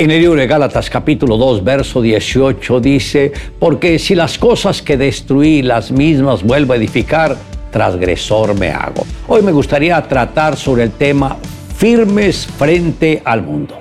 En el libro de Gálatas capítulo 2, verso 18 dice, porque si las cosas que destruí las mismas vuelvo a edificar, transgresor me hago. Hoy me gustaría tratar sobre el tema firmes frente al mundo.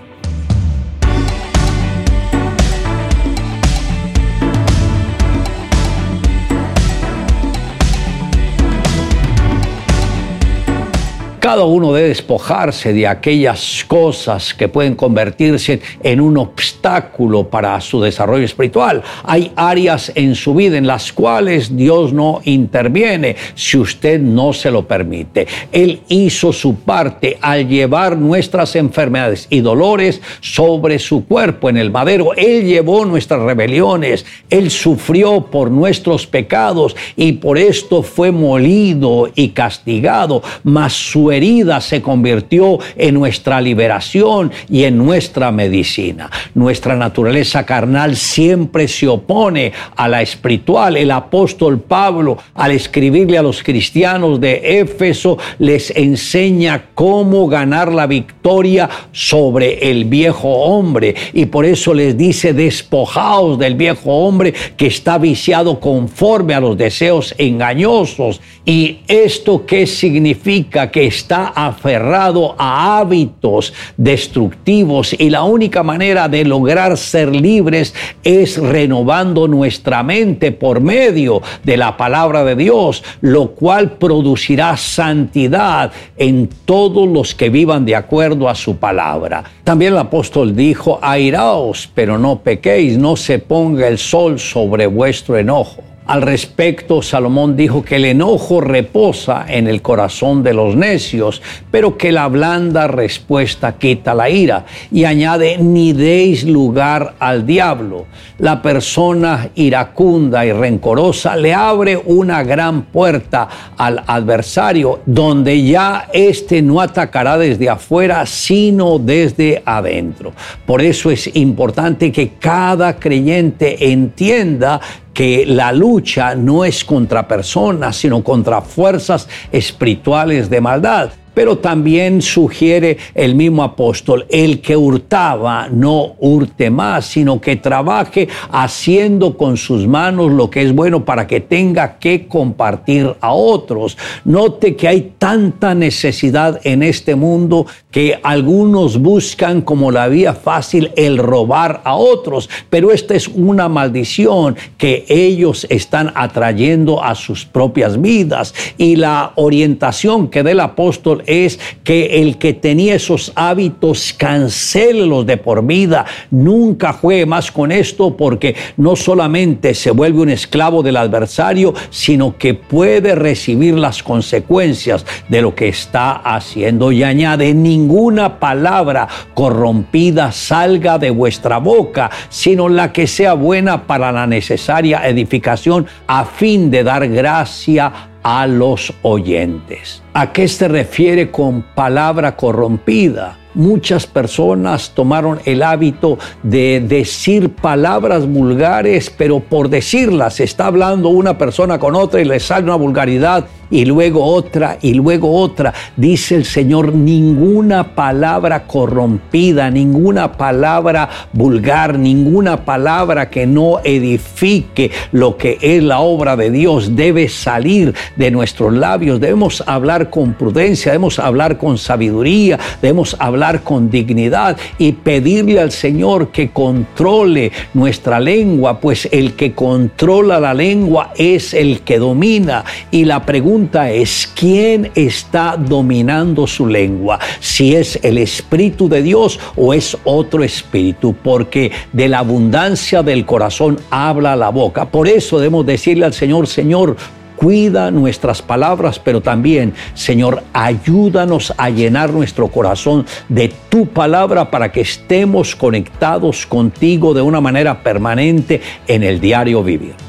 Cada uno debe despojarse de aquellas cosas que pueden convertirse en un obstáculo para su desarrollo espiritual. Hay áreas en su vida en las cuales Dios no interviene si usted no se lo permite. Él hizo su parte al llevar nuestras enfermedades y dolores sobre su cuerpo en el madero. Él llevó nuestras rebeliones. Él sufrió por nuestros pecados y por esto fue molido y castigado. Su herida se convirtió en nuestra liberación y en nuestra medicina. Nuestra naturaleza carnal siempre se opone a la espiritual. El apóstol Pablo, al escribirle a los cristianos de Éfeso, les enseña cómo ganar la victoria sobre el viejo hombre. Y por eso les dice, despojaos del viejo hombre que está viciado conforme a los deseos engañosos. ¿Y esto qué significa? Que está aferrado a hábitos destructivos y la única manera de lograr ser libres es renovando nuestra mente por medio de la palabra de Dios, lo cual producirá santidad en todos los que vivan de acuerdo a su palabra. También el apóstol dijo, airaos, pero no pequéis, no se ponga el sol sobre vuestro enojo. Al respecto, Salomón dijo que el enojo reposa en el corazón de los necios, pero que la blanda respuesta quita la ira. Y añade, ni deis lugar al diablo. La persona iracunda y rencorosa le abre una gran puerta al adversario, donde ya éste no atacará desde afuera, sino desde adentro. Por eso es importante que cada creyente entienda que la lucha no es contra personas, sino contra fuerzas espirituales de maldad. Pero también sugiere el mismo apóstol, el que hurtaba no hurte más, sino que trabaje haciendo con sus manos lo que es bueno para que tenga que compartir a otros. Note que hay tanta necesidad en este mundo que algunos buscan como la vía fácil el robar a otros, pero esta es una maldición que ellos están atrayendo a sus propias vidas y la orientación que da el apóstol es que el que tenía esos hábitos cancélelos de por vida, nunca juegue más con esto porque no solamente se vuelve un esclavo del adversario, sino que puede recibir las consecuencias de lo que está haciendo. Y añade ninguna palabra corrompida salga de vuestra boca, sino la que sea buena para la necesaria edificación a fin de dar gracia a los oyentes. ¿A qué se refiere con palabra corrompida? Muchas personas tomaron el hábito de decir palabras vulgares, pero por decirlas está hablando una persona con otra y le sale una vulgaridad y luego otra y luego otra. Dice el Señor, ninguna palabra corrompida, ninguna palabra vulgar, ninguna palabra que no edifique lo que es la obra de Dios debe salir de nuestros labios. Debemos hablar con prudencia, debemos hablar con sabiduría, debemos hablar con dignidad y pedirle al Señor que controle nuestra lengua, pues el que controla la lengua es el que domina. Y la pregunta es, ¿quién está dominando su lengua? Si es el Espíritu de Dios o es otro espíritu, porque de la abundancia del corazón habla la boca. Por eso debemos decirle al Señor, Señor, cuida nuestras palabras, pero también, Señor, ayúdanos a llenar nuestro corazón de tu palabra para que estemos conectados contigo de una manera permanente en el diario vivir.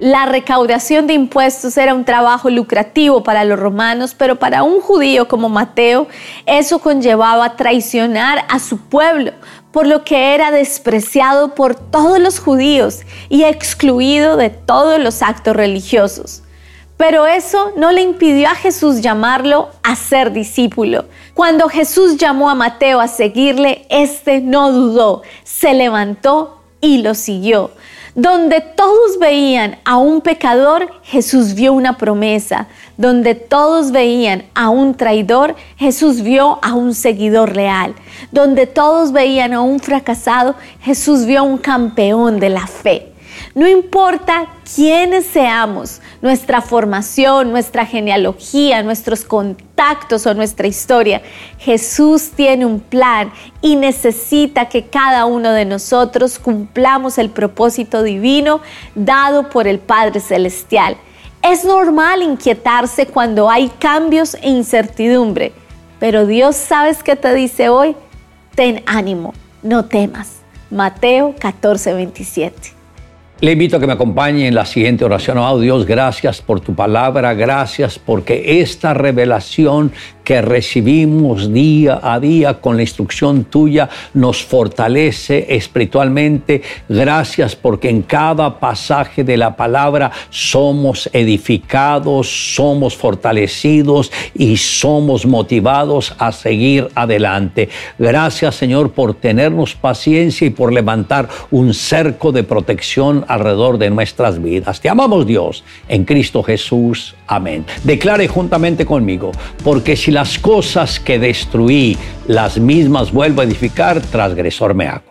La recaudación de impuestos era un trabajo lucrativo para los romanos, pero para un judío como Mateo eso conllevaba traicionar a su pueblo, por lo que era despreciado por todos los judíos y excluido de todos los actos religiosos. Pero eso no le impidió a Jesús llamarlo a ser discípulo. Cuando Jesús llamó a Mateo a seguirle, éste no dudó, se levantó y lo siguió. Donde todos veían a un pecador, Jesús vio una promesa. Donde todos veían a un traidor, Jesús vio a un seguidor real. Donde todos veían a un fracasado, Jesús vio a un campeón de la fe. No importa quiénes seamos, nuestra formación, nuestra genealogía, nuestros contactos o nuestra historia, Jesús tiene un plan y necesita que cada uno de nosotros cumplamos el propósito divino dado por el Padre Celestial. Es normal inquietarse cuando hay cambios e incertidumbre, pero Dios sabes qué te dice hoy, ten ánimo, no temas. Mateo 14, 27. Le invito a que me acompañe en la siguiente oración. Oh Dios, gracias por tu palabra, gracias porque esta revelación que recibimos día a día con la instrucción tuya nos fortalece espiritualmente. Gracias porque en cada pasaje de la palabra somos edificados, somos fortalecidos y somos motivados a seguir adelante. Gracias Señor por tenernos paciencia y por levantar un cerco de protección alrededor de nuestras vidas. Te amamos Dios en Cristo Jesús. Amén. Declare juntamente conmigo, porque si las cosas que destruí, las mismas vuelvo a edificar, transgresor me hago.